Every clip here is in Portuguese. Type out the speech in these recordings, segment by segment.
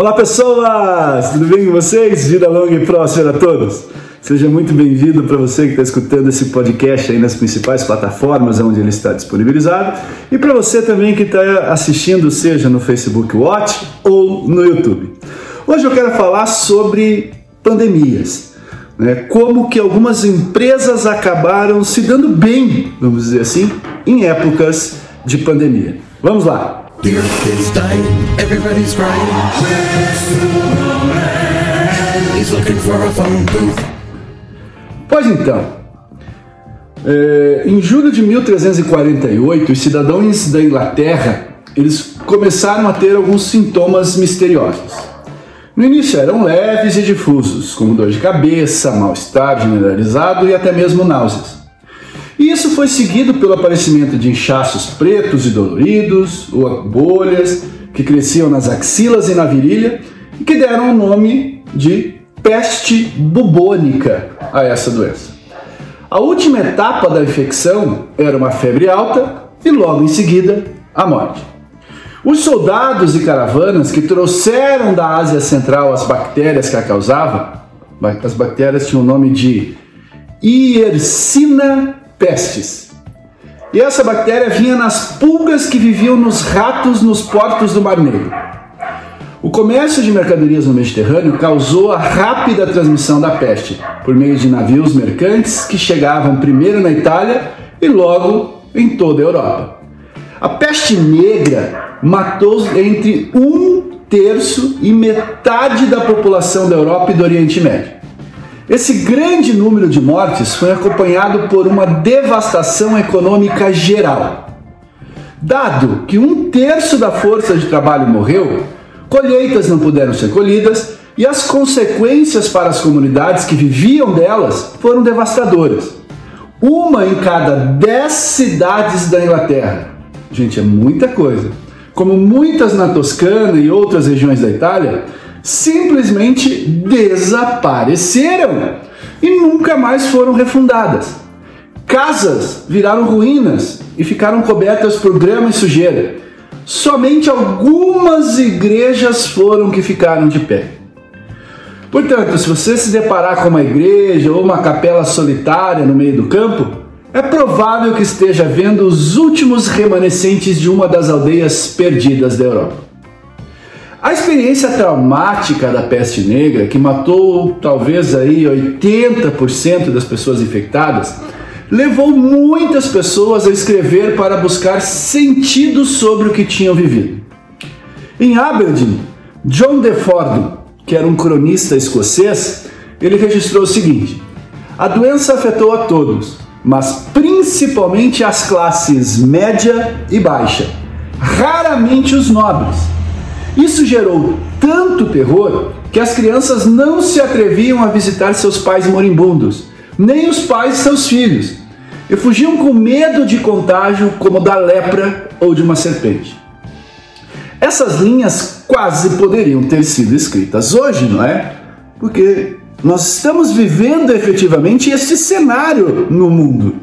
Olá pessoas, tudo bem com vocês? Vida longa e próspera a todos. Seja muito bem-vindo para você que está escutando esse podcast aí nas principais plataformas onde ele está disponibilizado e para você também que está assistindo, seja no Facebook Watch ou no YouTube. Hoje eu quero falar sobre pandemias, né? como que algumas empresas acabaram se dando bem, vamos dizer assim, em épocas de pandemia. Vamos lá! The earth is dying, everybody's crying. He's looking for a phone booth. Pois então, é, em julho de 1348, os cidadãos da Inglaterra eles começaram a ter alguns sintomas misteriosos. No início eram leves e difusos, como dor de cabeça, mal-estar generalizado e até mesmo náuseas. E isso foi seguido pelo aparecimento de inchaços pretos e doloridos, ou bolhas que cresciam nas axilas e na virilha e que deram o nome de peste bubônica a essa doença. A última etapa da infecção era uma febre alta e logo em seguida a morte. Os soldados e caravanas que trouxeram da Ásia Central as bactérias que a causavam, as bactérias tinham o nome de Yersinia pestes. E essa bactéria vinha nas pulgas que viviam nos ratos nos portos do Mar Negro. O comércio de mercadorias no Mediterrâneo causou a rápida transmissão da peste por meio de navios mercantes que chegavam primeiro na Itália e logo em toda a Europa. A peste negra matou entre um terço e metade da população da Europa e do Oriente Médio. Esse grande número de mortes foi acompanhado por uma devastação econômica geral. Dado que um terço da força de trabalho morreu, colheitas não puderam ser colhidas e as consequências para as comunidades que viviam delas foram devastadoras. Uma em cada dez cidades da Inglaterra. Gente, é muita coisa. Como muitas na Toscana e outras regiões da Itália, simplesmente desapareceram e nunca mais foram refundadas. Casas viraram ruínas e ficaram cobertas por grama e sujeira. Somente algumas igrejas foram que ficaram de pé. Portanto, se você se deparar com uma igreja ou uma capela solitária no meio do campo, é provável que esteja vendo os últimos remanescentes de uma das aldeias perdidas da Europa. A experiência traumática da peste negra, que matou talvez aí 80% das pessoas infectadas, levou muitas pessoas a escrever para buscar sentido sobre o que tinham vivido. Em Aberdeen, John DeFord, que era um cronista escocês, ele registrou o seguinte: a doença afetou a todos, mas principalmente as classes média e baixa, raramente os nobres. Isso gerou tanto terror que as crianças não se atreviam a visitar seus pais moribundos, nem os pais seus filhos, e fugiam com medo de contágio como da lepra ou de uma serpente. Essas linhas quase poderiam ter sido escritas hoje, não é? Porque nós estamos vivendo efetivamente esse cenário no mundo.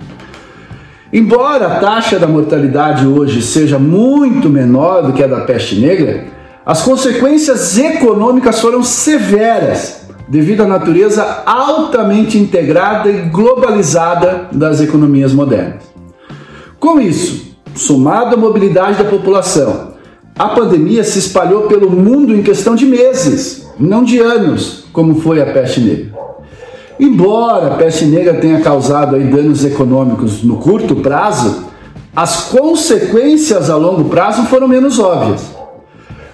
Embora a taxa da mortalidade hoje seja muito menor do que a da peste negra, as consequências econômicas foram severas devido à natureza altamente integrada e globalizada das economias modernas. Com isso, somado à mobilidade da população, a pandemia se espalhou pelo mundo em questão de meses, não de anos, como foi a peste negra. Embora a peste negra tenha causado danos econômicos no curto prazo, as consequências a longo prazo foram menos óbvias.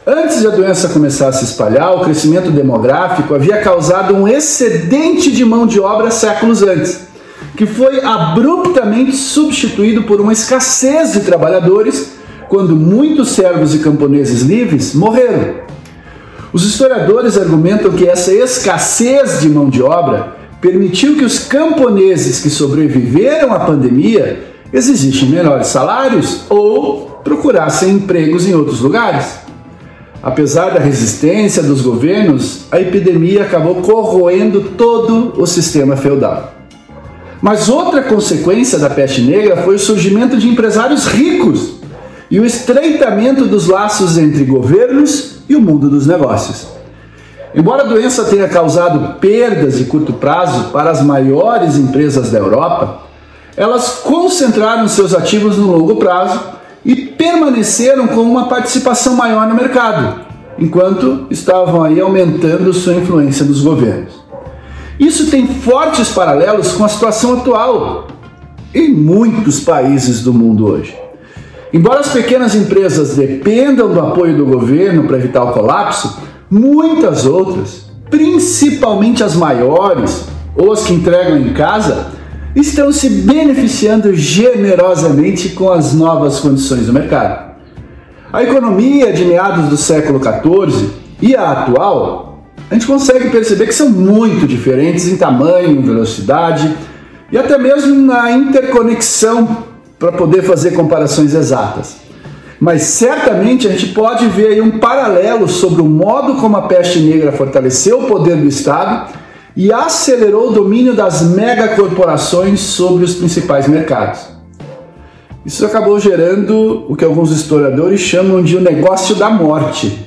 Antes de a doença começar a se espalhar, o crescimento demográfico havia causado um excedente de mão de obra séculos antes, que foi abruptamente substituído por uma escassez de trabalhadores quando muitos servos e camponeses livres morreram. Os historiadores argumentam que essa escassez de mão de obra permitiu que os camponeses que sobreviveram à pandemia exigissem menores salários ou procurassem empregos em outros lugares. Apesar da resistência dos governos, a epidemia acabou corroendo todo o sistema feudal. Mas outra consequência da peste negra foi o surgimento de empresários ricos e o estreitamento dos laços entre governos e o mundo dos negócios. Embora a doença tenha causado perdas de curto prazo para as maiores empresas da Europa, elas concentraram seus ativos no longo prazo e permaneceram com uma participação maior no mercado, enquanto estavam aí aumentando sua influência nos governos. Isso tem fortes paralelos com a situação atual em muitos países do mundo hoje. Embora as pequenas empresas dependam do apoio do governo para evitar o colapso, muitas outras, principalmente as maiores ou as que entregam em casa, estão se beneficiando generosamente com as novas condições do mercado. A economia de meados do século XIV e a atual, a gente consegue perceber que são muito diferentes em tamanho, velocidade e até mesmo na interconexão para poder fazer comparações exatas. Mas certamente a gente pode ver um paralelo sobre o modo como a peste negra fortaleceu o poder do Estado e acelerou o domínio das megacorporações sobre os principais mercados. Isso acabou gerando o que alguns historiadores chamam de o um negócio da morte.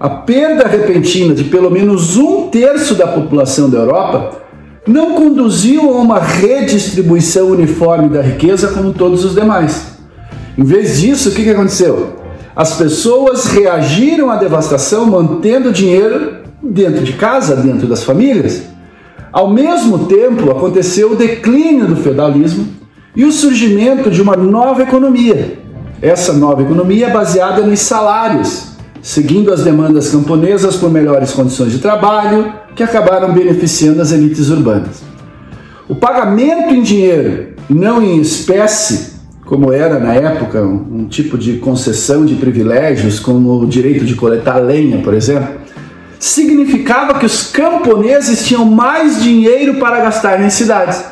A perda repentina de pelo menos um terço da população da Europa não conduziu a uma redistribuição uniforme da riqueza como todos os demais. Em vez disso, o que aconteceu? As pessoas reagiram à devastação mantendo dinheiro dentro de casa, dentro das famílias. Ao mesmo tempo, aconteceu o declínio do feudalismo e o surgimento de uma nova economia. Essa nova economia é baseada nos salários, seguindo as demandas camponesas por melhores condições de trabalho, que acabaram beneficiando as elites urbanas. O pagamento em dinheiro não em espécie, como era na época um, um tipo de concessão de privilégios, como o direito de coletar lenha, por exemplo, significava que os camponeses tinham mais dinheiro para gastar em cidades.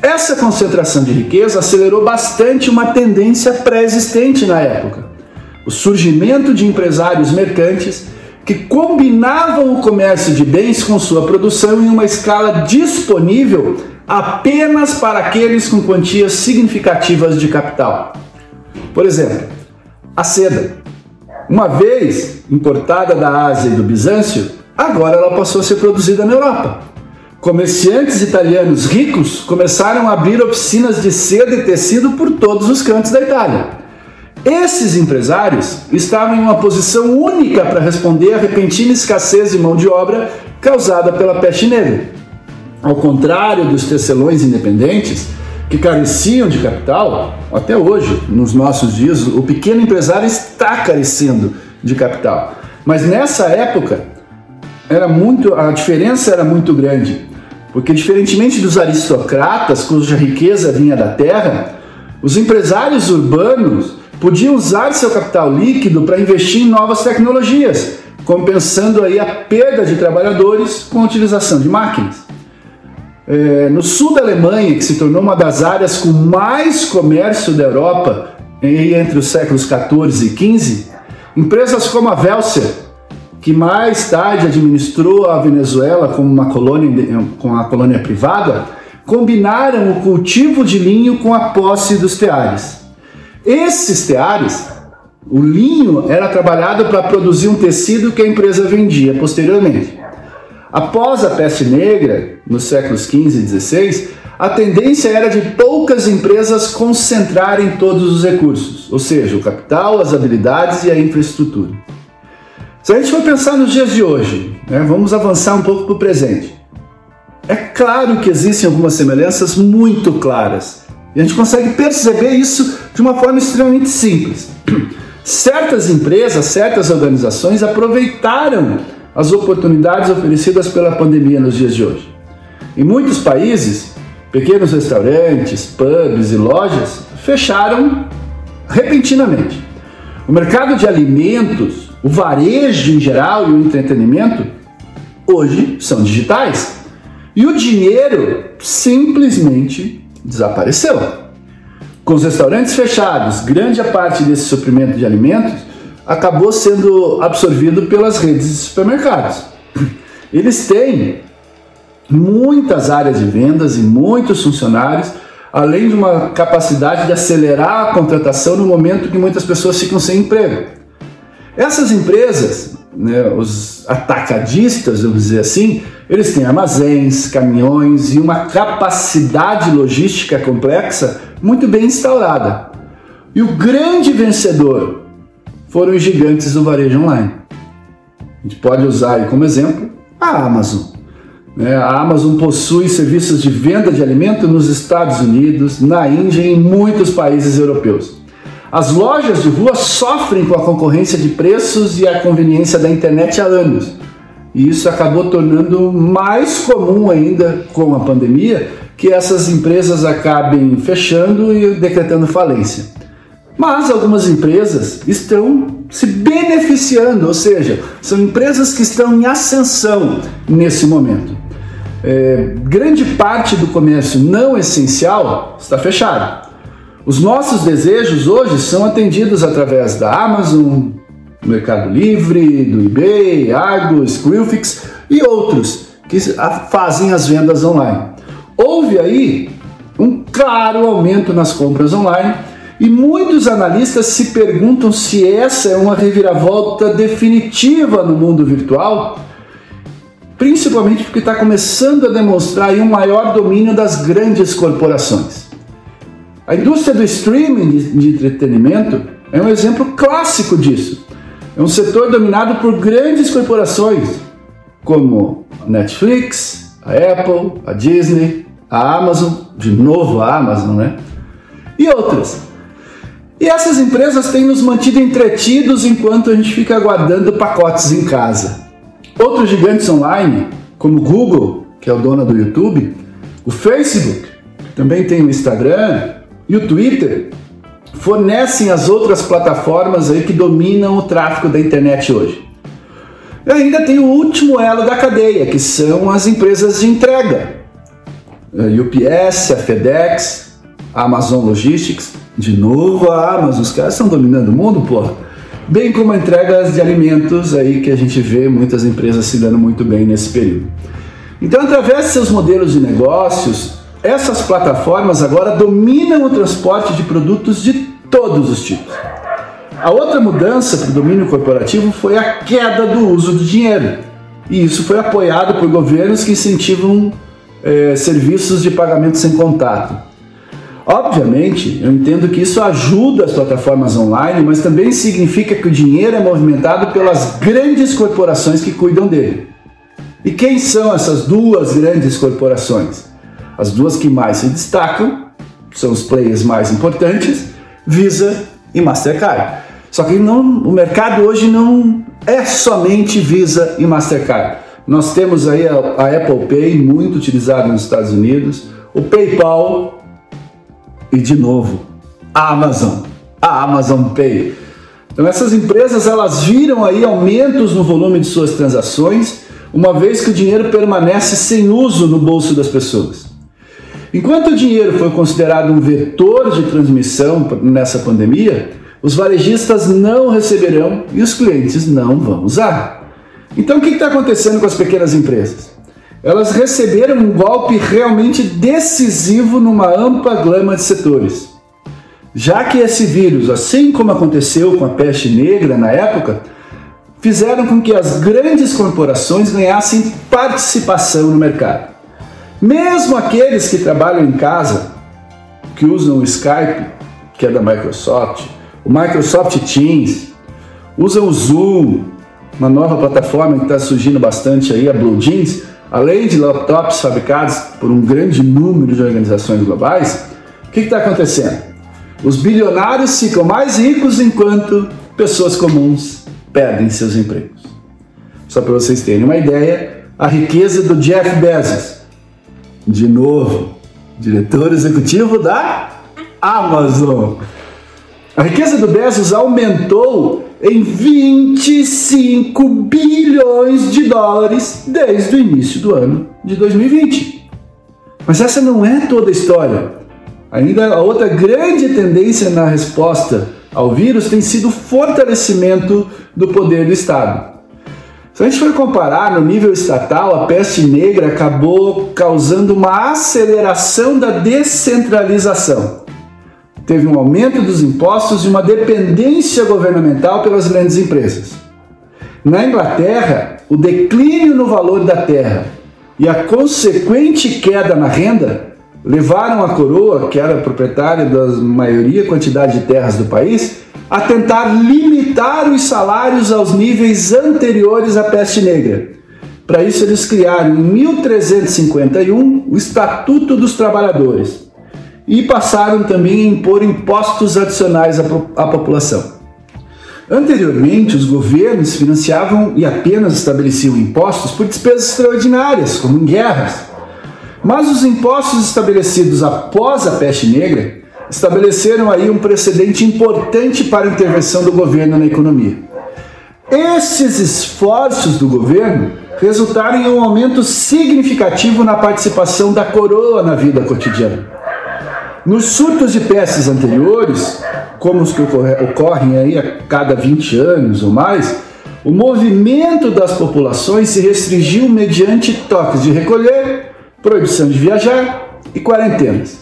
Essa concentração de riqueza acelerou bastante uma tendência pré-existente na época: o surgimento de empresários mercantes que combinavam o comércio de bens com sua produção em uma escala disponível apenas para aqueles com quantias significativas de capital. Por exemplo, a seda. Uma vez importada da Ásia e do Bizâncio, agora ela passou a ser produzida na Europa. Comerciantes italianos ricos começaram a abrir oficinas de seda e tecido por todos os cantos da Itália. Esses empresários estavam em uma posição única para responder à repentina escassez de mão de obra causada pela peste negra. Ao contrário dos tecelões independentes, que careciam de capital, até hoje, nos nossos dias, o pequeno empresário está carecendo de capital. Mas nessa época, era muito, a diferença era muito grande, porque diferentemente dos aristocratas cuja riqueza vinha da terra, os empresários urbanos podiam usar seu capital líquido para investir em novas tecnologias, compensando aí a perda de trabalhadores com a utilização de máquinas. É, no sul da Alemanha, que se tornou uma das áreas com mais comércio da Europa entre os séculos 14 e 15, empresas como a Velser, que mais tarde administrou a Venezuela como uma colônia, com a colônia privada, combinaram o cultivo de linho com a posse dos teares. Esses teares, o linho era trabalhado para produzir um tecido que a empresa vendia posteriormente. Após a peste negra, nos séculos 15 e 16, a tendência era de poucas empresas concentrarem todos os recursos, ou seja, o capital, as habilidades e a infraestrutura. Se a gente for pensar nos dias de hoje, né, vamos avançar um pouco para o presente. É claro que existem algumas semelhanças muito claras, e a gente consegue perceber isso de uma forma extremamente simples. Certas empresas, certas organizações aproveitaram as oportunidades oferecidas pela pandemia nos dias de hoje. Em muitos países, pequenos restaurantes, pubs e lojas fecharam repentinamente. O mercado de alimentos, o varejo em geral e o entretenimento hoje são digitais. E o dinheiro simplesmente desapareceu. Com os restaurantes fechados, grande parte desse suprimento de alimentos acabou sendo absorvido pelas redes de supermercados. Eles têm muitas áreas de vendas e muitos funcionários, além de uma capacidade de acelerar a contratação no momento que muitas pessoas ficam sem emprego. Essas empresas, né, os atacadistas, vamos dizer assim, eles têm armazéns, caminhões e uma capacidade logística complexa muito bem instaurada. E o grande vencedor foram os gigantes do varejo online. A gente pode usar como exemplo a Amazon. Né? A Amazon possui serviços de venda de alimento nos Estados Unidos, na Índia e em muitos países europeus. As lojas de rua sofrem com a concorrência de preços e a conveniência da internet há anos. E isso acabou tornando mais comum ainda com a pandemia que essas empresas acabem fechando e decretando falência. Mas algumas empresas estão se beneficiando, ou seja, são empresas que estão em ascensão nesse momento. É, grande parte do comércio não essencial está fechado. Os nossos desejos hoje são atendidos através da Amazon, Mercado Livre, do eBay, Argos, Quilfix e outros que fazem as vendas online. Houve aí um claro aumento nas compras online e muitos analistas se perguntam se essa é uma reviravolta definitiva no mundo virtual, principalmente porque está começando a demonstrar um maior domínio das grandes corporações. A indústria do streaming de entretenimento é um exemplo clássico disso. É um setor dominado por grandes corporações, como a Netflix, a Apple, a Disney, a Amazon, de novo a Amazon, né? E outras. E essas empresas têm nos mantido entretidos enquanto a gente fica aguardando pacotes em casa. Outros gigantes online, como o Google, que é o dono do YouTube, o Facebook, também tem o Instagram, e o Twitter, fornecem as outras plataformas aí que dominam o tráfego da internet hoje. E ainda tem o último elo da cadeia, que são as empresas de entrega. A UPS, a FedEx, a Amazon Logistics, de novo a Amazon, os caras estão dominando o mundo, porra. Bem como a entrega de alimentos aí que a gente vê muitas empresas se dando muito bem nesse período. Então, através de seus modelos de negócios, essas plataformas agora dominam o transporte de produtos de todos os tipos. A outra mudança para o domínio corporativo foi a queda do uso do dinheiro. E isso foi apoiado por governos que incentivam é, serviços de pagamento sem contato. Obviamente, eu entendo que isso ajuda as plataformas online, mas também significa que o dinheiro é movimentado pelas grandes corporações que cuidam dele. E quem são essas duas grandes corporações? As duas que mais se destacam são os players mais importantes, Visa e Mastercard. Só que não, o mercado hoje não é somente Visa e Mastercard. Nós temos aí a, a Apple Pay, muito utilizada nos Estados Unidos, o PayPal e, de novo, a Amazon, a Amazon Pay. Então essas empresas elas viram aí aumentos no volume de suas transações, uma vez que o dinheiro permanece sem uso no bolso das pessoas. Enquanto o dinheiro foi considerado um vetor de transmissão nessa pandemia, os varejistas não receberão e os clientes não vão usar. Então o que está acontecendo com as pequenas empresas? Elas receberam um golpe realmente decisivo numa ampla gama de setores. Já que esse vírus, assim como aconteceu com a peste negra na época, fizeram com que as grandes corporações ganhassem participação no mercado. Mesmo aqueles que trabalham em casa, que usam o Skype, que é da Microsoft, o Microsoft Teams, usam o Zoom, uma nova plataforma que está surgindo bastante aí, a Blue Jeans, além de laptops fabricados por um grande número de organizações globais, o que está acontecendo? Os bilionários ficam mais ricos enquanto pessoas comuns perdem seus empregos. Só para vocês terem uma ideia, a riqueza do Jeff Bezos de novo, diretor executivo da Amazon. A riqueza do Bezos aumentou em 25 bilhões de dólares desde o início do ano de 2020. Mas essa não é toda a história. Ainda a outra grande tendência na resposta ao vírus tem sido o fortalecimento do poder do Estado. Se a gente for comparar no nível estatal, a peste negra acabou causando uma aceleração da descentralização. Teve um aumento dos impostos e uma dependência governamental pelas grandes empresas. Na Inglaterra, o declínio no valor da terra e a consequente queda na renda levaram a coroa, que era proprietária da maioria quantidade de terras do país, a tentar limitar os salários aos níveis anteriores à peste negra. Para isso, eles criaram em 1351 o Estatuto dos Trabalhadores e passaram também a impor impostos adicionais à, população. Anteriormente, os governos financiavam e apenas estabeleciam impostos por despesas extraordinárias, como em guerras. Mas os impostos estabelecidos após a peste negra estabeleceram aí um precedente importante para a intervenção do governo na economia. Esses esforços do governo resultaram em um aumento significativo na participação da coroa na vida cotidiana. Nos surtos de pestes anteriores, como os que ocorrem aí a cada 20 anos ou mais, o movimento das populações se restringiu mediante toques de recolher, proibição de viajar e quarentenas.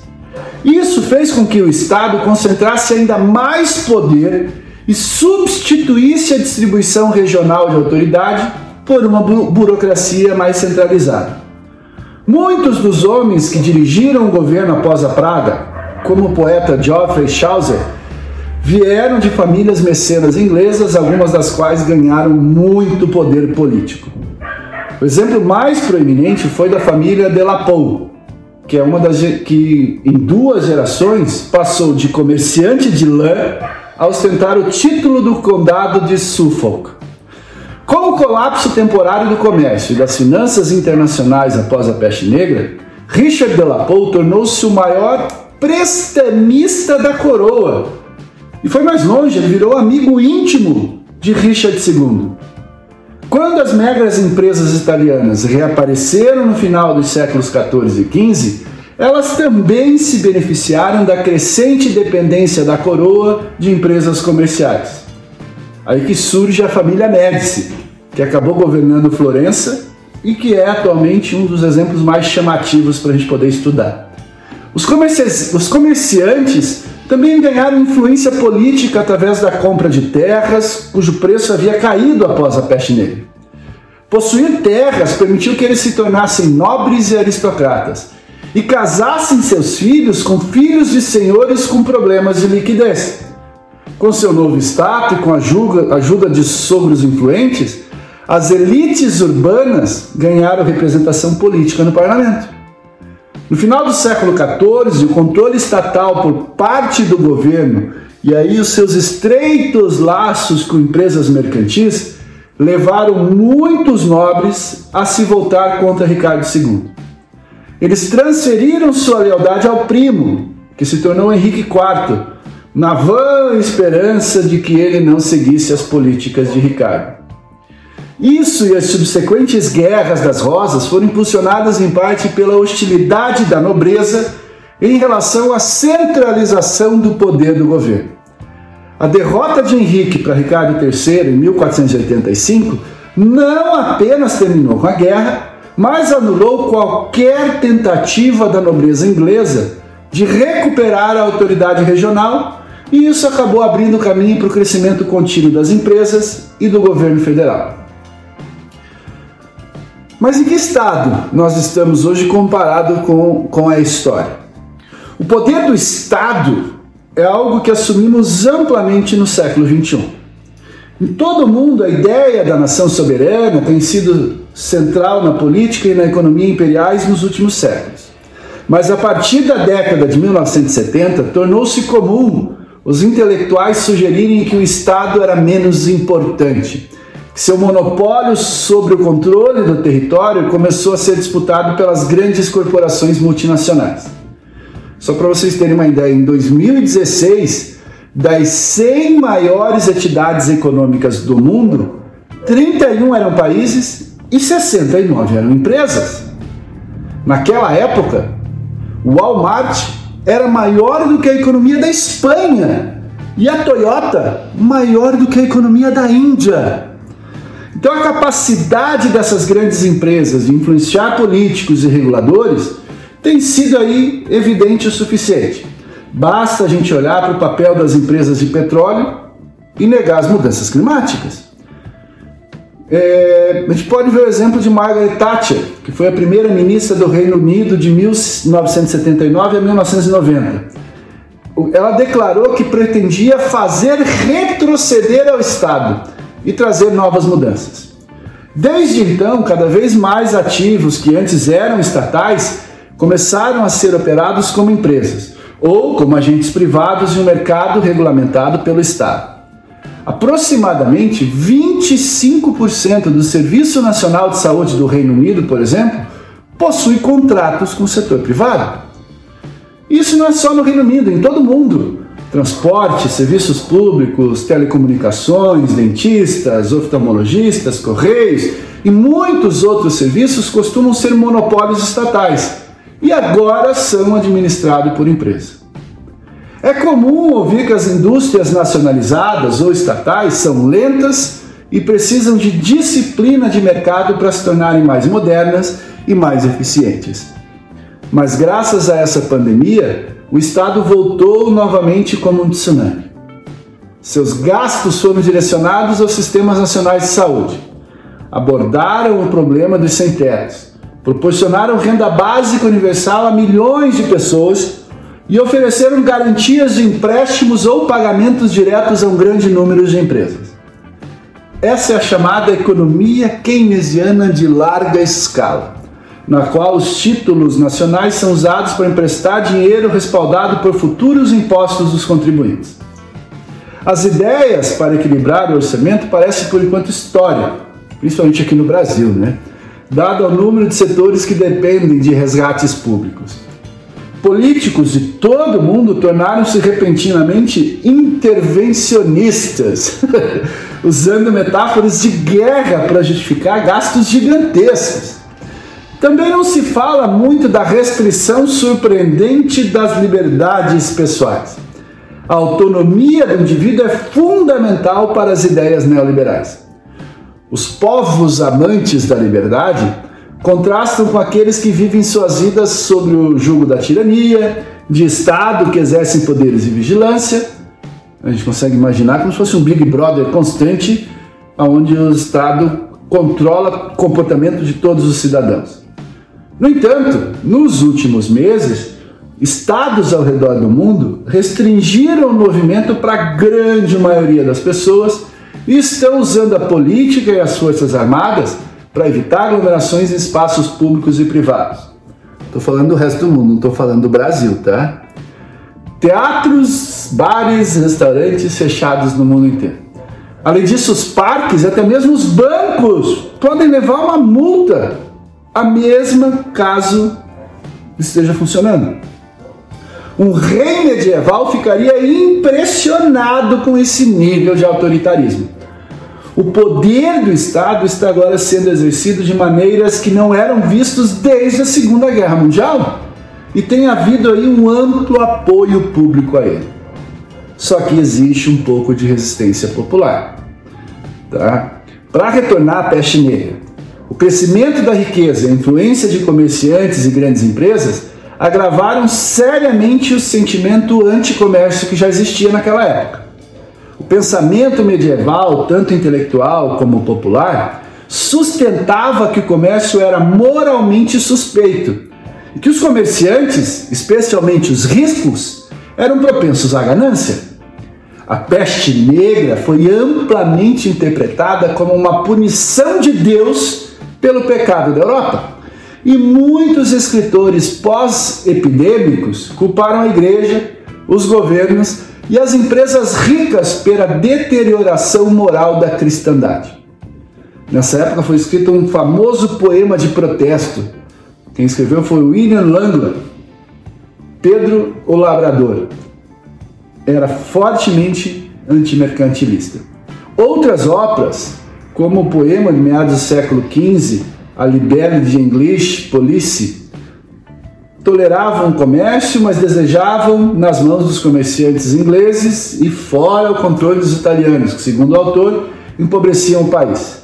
Isso fez com que o Estado concentrasse ainda mais poder e substituísse a distribuição regional de autoridade por uma burocracia mais centralizada. Muitos dos homens que dirigiram o governo após a Praga, como o poeta Geoffrey Chaucer, vieram de famílias mecenas inglesas, algumas das quais ganharam muito poder político. O exemplo mais proeminente foi da família de Lapou, que é uma das que em duas gerações passou de comerciante de lã a ostentar o título do condado de Suffolk. Com o colapso temporário do comércio e das finanças internacionais após a peste negra, Richard de Lapou tornou-se o maior prestamista da coroa e foi mais longe, ele virou amigo íntimo de Richard II. Quando as megas empresas italianas reapareceram no final dos séculos 14 e 15, elas também se beneficiaram da crescente dependência da coroa de empresas comerciais. Aí que surge a família Médici, que acabou governando Florença e que é atualmente um dos exemplos mais chamativos para a gente poder estudar. Os, comerci os comerciantes também ganharam influência política através da compra de terras, cujo preço havia caído após a peste negra. Possuir terras permitiu que eles se tornassem nobres e aristocratas e casassem seus filhos com filhos de senhores com problemas de liquidez. Com seu novo status e com a ajuda, de sogros influentes, as elites urbanas ganharam representação política no parlamento. No final do século XIV, o controle estatal por parte do governo e aí os seus estreitos laços com empresas mercantis levaram muitos nobres a se voltar contra Ricardo II. Eles transferiram sua lealdade ao primo, que se tornou Henrique IV, na vã esperança de que ele não seguisse as políticas de Ricardo. Isso e as subsequentes guerras das rosas foram impulsionadas em parte pela hostilidade da nobreza em relação à centralização do poder do governo. A derrota de Henrique para Ricardo III em 1485 não apenas terminou com a guerra, mas anulou qualquer tentativa da nobreza inglesa de recuperar a autoridade regional, e isso acabou abrindo caminho para o crescimento contínuo das empresas e do governo federal. Mas em que estado nós estamos hoje comparado com, com a história? O poder do Estado é algo que assumimos amplamente no século XXI. Em todo o mundo, a ideia da nação soberana tem sido central na política e na economia imperiais nos últimos séculos. Mas a partir da década de 1970, tornou-se comum os intelectuais sugerirem que o Estado era menos importante seu monopólio sobre o controle do território começou a ser disputado pelas grandes corporações multinacionais. Só para vocês terem uma ideia, em 2016, das 100 maiores entidades econômicas do mundo, 31 eram países e 69 eram empresas. Naquela época, o Walmart era maior do que a economia da Espanha e a Toyota maior do que a economia da Índia. Então, a capacidade dessas grandes empresas de influenciar políticos e reguladores tem sido aí evidente o suficiente. Basta a gente olhar para o papel das empresas de petróleo e negar as mudanças climáticas. É, a gente pode ver o exemplo de Margaret Thatcher, que foi a primeira ministra do Reino Unido de 1979 a 1990. Ela declarou que pretendia fazer retroceder ao Estado e trazer novas mudanças. Desde então, cada vez mais ativos que antes eram estatais começaram a ser operados como empresas ou como agentes privados em um mercado regulamentado pelo Estado. Aproximadamente 25% do Serviço Nacional de Saúde do Reino Unido, por exemplo, possui contratos com o setor privado. Isso não é só no Reino Unido, em todo o mundo. Transporte, serviços públicos, telecomunicações, dentistas, oftalmologistas, correios e muitos outros serviços costumam ser monopólios estatais e agora são administrados por empresa. É comum ouvir que as indústrias nacionalizadas ou estatais são lentas e precisam de disciplina de mercado para se tornarem mais modernas e mais eficientes. Mas graças a essa pandemia, o Estado voltou novamente como um tsunami. Seus gastos foram direcionados aos sistemas nacionais de saúde. Abordaram o problema dos sem-tetos, proporcionaram renda básica universal a milhões de pessoas e ofereceram garantias de empréstimos ou pagamentos diretos a um grande número de empresas. Essa é a chamada economia keynesiana de larga escala, na qual os títulos nacionais são usados para emprestar dinheiro respaldado por futuros impostos dos contribuintes. As ideias para equilibrar o orçamento parecem por enquanto história, principalmente aqui no Brasil, né? Dado o número de setores que dependem de resgates públicos. Políticos de todo o mundo tornaram-se repentinamente intervencionistas, usando metáforas de guerra para justificar gastos gigantescos. Também não se fala muito da restrição surpreendente das liberdades pessoais. A autonomia do indivíduo é fundamental para as ideias neoliberais. Os povos amantes da liberdade contrastam com aqueles que vivem suas vidas sob o jugo da tirania, de Estado que exercem poderes de vigilância. A gente consegue imaginar como se fosse um Big Brother constante, onde o Estado controla o comportamento de todos os cidadãos. No entanto, nos últimos meses, estados ao redor do mundo restringiram o movimento para a grande maioria das pessoas e estão usando a política e as forças armadas para evitar aglomerações em espaços públicos e privados. Estou falando do resto do mundo, não estou falando do Brasil, tá? Teatros, bares, restaurantes fechados no mundo inteiro. Além disso, os parques, até mesmo os bancos, podem levar uma multa, a mesma caso esteja funcionando. Um rei medieval ficaria impressionado com esse nível de autoritarismo. O poder do Estado está agora sendo exercido de maneiras que não eram vistas desde a Segunda Guerra Mundial e tem havido aí um amplo apoio público a ele. Só que existe um pouco de resistência popular. Tá? Para retornar à peste negra, o crescimento da riqueza e a influência de comerciantes e grandes empresas agravaram seriamente o sentimento anticomércio que já existia naquela época. O pensamento medieval, tanto intelectual como popular, sustentava que o comércio era moralmente suspeito e que os comerciantes, especialmente os ricos, eram propensos à ganância. A peste negra foi amplamente interpretada como uma punição de Deus pelo pecado da Europa. E muitos escritores pós-epidêmicos culparam a igreja, os governos e as empresas ricas pela deterioração moral da cristandade. Nessa época foi escrito um famoso poema de protesto. Quem escreveu foi William Langland. Pedro o Labrador era fortemente antimercantilista. Outras obras, como o poema de meados do século XV, A Liberdade de English Police, toleravam o comércio, mas desejavam nas mãos dos comerciantes ingleses e fora o controle dos italianos, que, segundo o autor, empobreciam o país.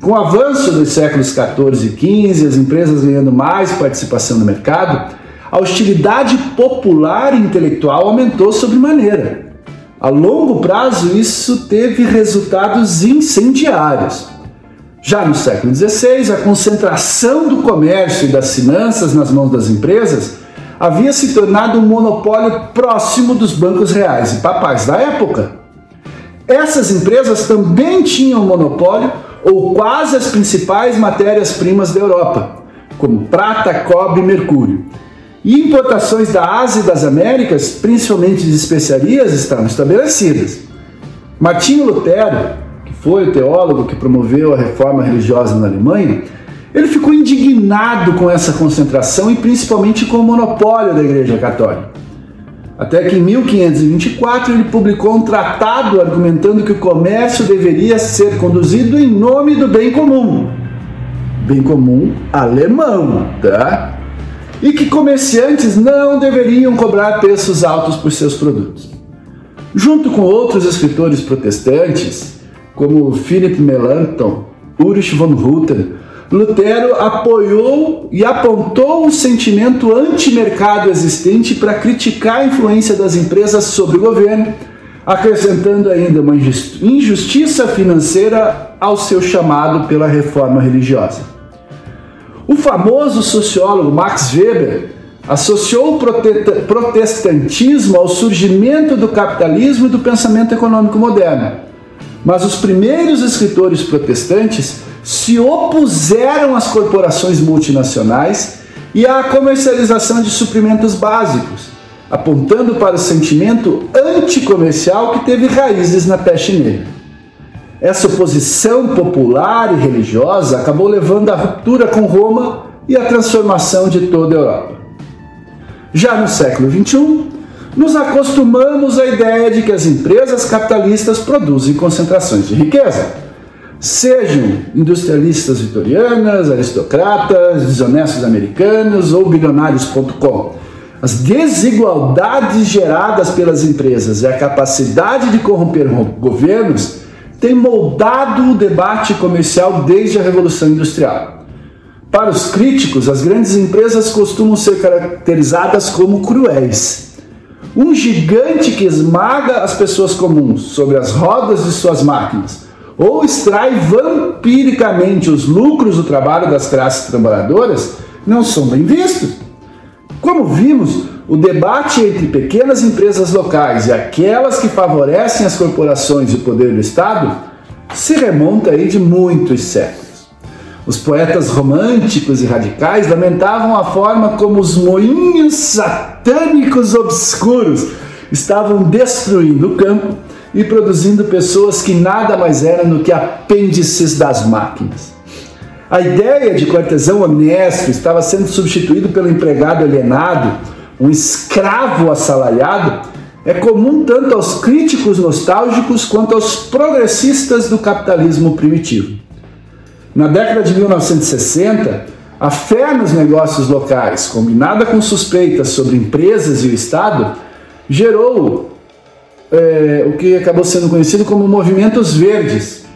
Com o avanço dos séculos XIV e XV, as empresas ganhando mais participação no mercado, a hostilidade popular e intelectual aumentou sobremaneira. A longo prazo, isso teve resultados incendiários. Já no século XVI, a concentração do comércio e das finanças nas mãos das empresas havia se tornado um monopólio próximo dos bancos reais e papais da época. Essas empresas também tinham monopólio ou quase as principais matérias-primas da Europa, como prata, cobre e mercúrio. E importações da Ásia e das Américas, principalmente de especiarias, estavam estabelecidas. Martinho Lutero, que foi o teólogo que promoveu a reforma religiosa na Alemanha, ele ficou indignado com essa concentração e principalmente com o monopólio da Igreja Católica. Até que em 1524 ele publicou um tratado argumentando que o comércio deveria ser conduzido em nome do bem comum. Bem comum alemão, tá? E que comerciantes não deveriam cobrar preços altos por seus produtos. Junto com outros escritores protestantes, como Philip Melanchthon, Ulrich von Hutten, Lutero apoiou e apontou o sentimento anti-mercado existente para criticar a influência das empresas sobre o governo, acrescentando ainda uma injustiça financeira ao seu chamado pela reforma religiosa. O famoso sociólogo Max Weber associou o protestantismo ao surgimento do capitalismo e do pensamento econômico moderno. Mas os primeiros escritores protestantes se opuseram às corporações multinacionais e à comercialização de suprimentos básicos, apontando para o sentimento anticomercial que teve raízes na peste negra. Essa oposição popular e religiosa acabou levando à ruptura com Roma e à transformação de toda a Europa. Já no século XXI, nos acostumamos à ideia de que as empresas capitalistas produzem concentrações de riqueza Sejam industrialistas vitorianas, aristocratas, desonestos americanos ou bilionários.com. As desigualdades geradas pelas empresas e a capacidade de corromper governos têm moldado o debate comercial desde a Revolução Industrial. Para os críticos, as grandes empresas costumam ser caracterizadas como cruéis. Um gigante que esmaga as pessoas comuns sobre as rodas de suas máquinas ou extrai vampiricamente os lucros do trabalho das classes trabalhadoras, não são bem vistos. Como vimos, o debate entre pequenas empresas locais e aquelas que favorecem as corporações e o poder do Estado se remonta aí de muitos séculos. Os poetas românticos e radicais lamentavam a forma como os moinhos satânicos obscuros estavam destruindo o campo e produzindo pessoas que nada mais eram do que apêndices das máquinas. A ideia de cortesão honesto estava sendo substituído pelo empregado alienado, um escravo assalariado, é comum tanto aos críticos nostálgicos quanto aos progressistas do capitalismo primitivo. Na década de 1960, a fé nos negócios locais, combinada com suspeitas sobre empresas e o Estado, gerou é, o que acabou sendo conhecido como movimentos verdes.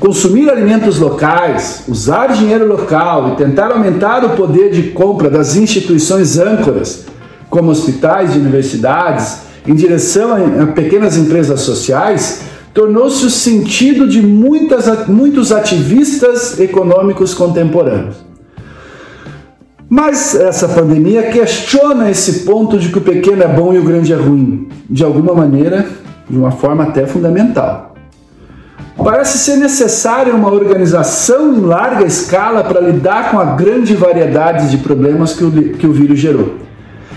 Consumir alimentos locais, usar dinheiro local e tentar aumentar o poder de compra das instituições âncoras, como hospitais e universidades, em direção a pequenas empresas sociais, tornou-se o sentido de muitas, muitos ativistas econômicos contemporâneos. Mas essa pandemia questiona esse ponto de que o pequeno é bom e o grande é ruim, de alguma maneira, de uma forma até fundamental. Parece ser necessária uma organização em larga escala para lidar com a grande variedade de problemas que o, que o vírus gerou.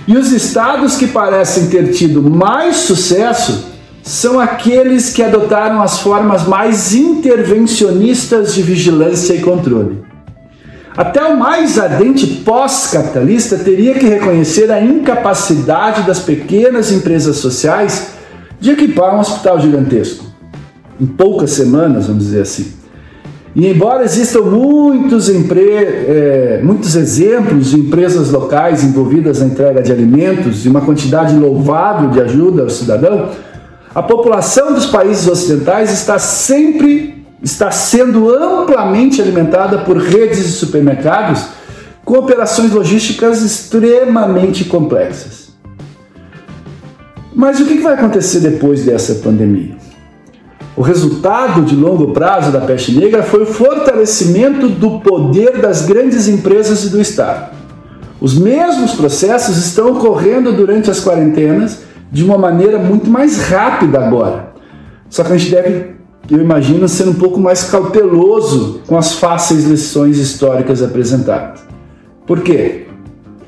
E os estados que parecem ter tido mais sucesso são aqueles que adotaram as formas mais intervencionistas de vigilância e controle. Até o mais ardente pós-capitalista teria que reconhecer a incapacidade das pequenas empresas sociais de equipar um hospital gigantesco. Em poucas semanas, vamos dizer assim. E embora existam muitos, empre... é, muitos exemplos de empresas locais envolvidas na entrega de alimentos e uma quantidade louvável de ajuda ao cidadão, a população dos países ocidentais está sempre está sendo amplamente alimentada por redes de supermercados com operações logísticas extremamente complexas. Mas o que vai acontecer depois dessa pandemia? O resultado de longo prazo da peste negra foi o fortalecimento do poder das grandes empresas e do Estado. Os mesmos processos estão ocorrendo durante as quarentenas de uma maneira muito mais rápida agora. Só que a gente deve, eu imagino, ser um pouco mais cauteloso com as fáceis lições históricas apresentadas. Por quê?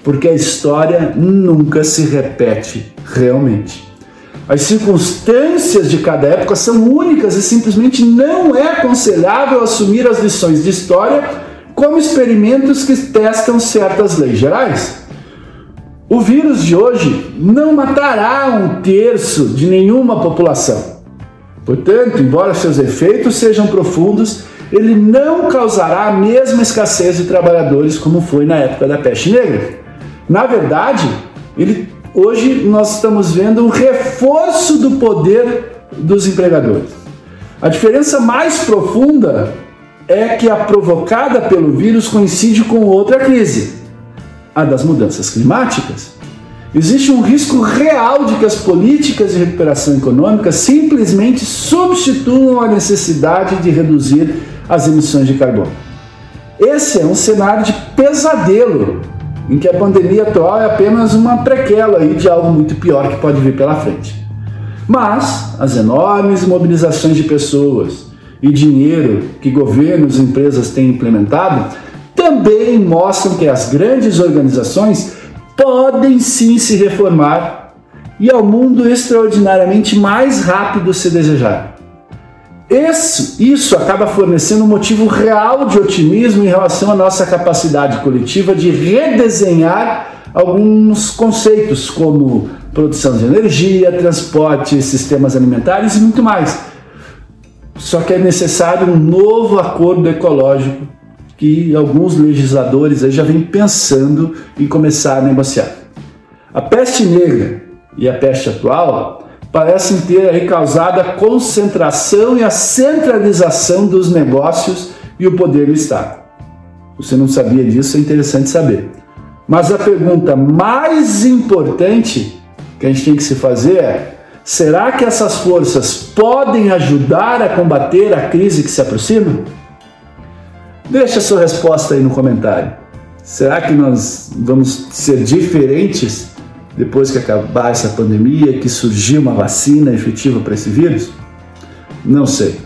Porque a história nunca se repete realmente. As circunstâncias de cada época são únicas e simplesmente não é aconselhável assumir as lições de história como experimentos que testam certas leis gerais. O vírus de hoje não matará um terço de nenhuma população. Portanto, embora seus efeitos sejam profundos, ele não causará a mesma escassez de trabalhadores como foi na época da peste negra. Na verdade, ele, hoje nós estamos vendo um reforço do poder dos empregadores. A diferença mais profunda é que a provocada pelo vírus coincide com outra crise, a das mudanças climáticas. Existe um risco real de que as políticas de recuperação econômica simplesmente substituam a necessidade de reduzir as emissões de carbono. Esse é um cenário de pesadelo, em que a pandemia atual é apenas uma prequela aí de algo muito pior que pode vir pela frente. Mas as enormes mobilizações de pessoas e dinheiro que governos e empresas têm implementado também mostram que as grandes organizações podem sim se reformar e ao mundo extraordinariamente mais rápido se desejar. Isso, isso acaba fornecendo um motivo real de otimismo em relação à nossa capacidade coletiva de redesenhar alguns conceitos como produção de energia, transporte, sistemas alimentares e muito mais. Só que é necessário um novo acordo ecológico que alguns legisladores aí já vêm pensando em começar a negociar. A peste negra e a peste atual parecem ter causado a concentração e a centralização dos negócios e o poder do Estado. Você não sabia disso, é interessante saber. Mas a pergunta mais importante que a gente tem que se fazer é: será que essas forças podem ajudar a combater a crise que se aproxima? Deixa a sua resposta aí no comentário. Será que nós vamos ser diferentes depois que acabar essa pandemia, que surgir uma vacina efetiva para esse vírus? Não sei.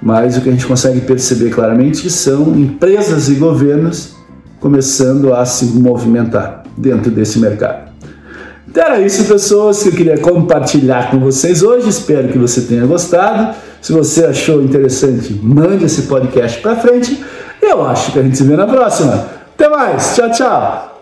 Mas o que a gente consegue perceber claramente são empresas e governos começando a se movimentar dentro desse mercado. Então era isso, pessoas, que eu queria compartilhar com vocês hoje. Espero que você tenha gostado. Se você achou interessante, mande esse podcast para frente. Eu acho que a gente se vê na próxima. Até mais. Tchau, tchau.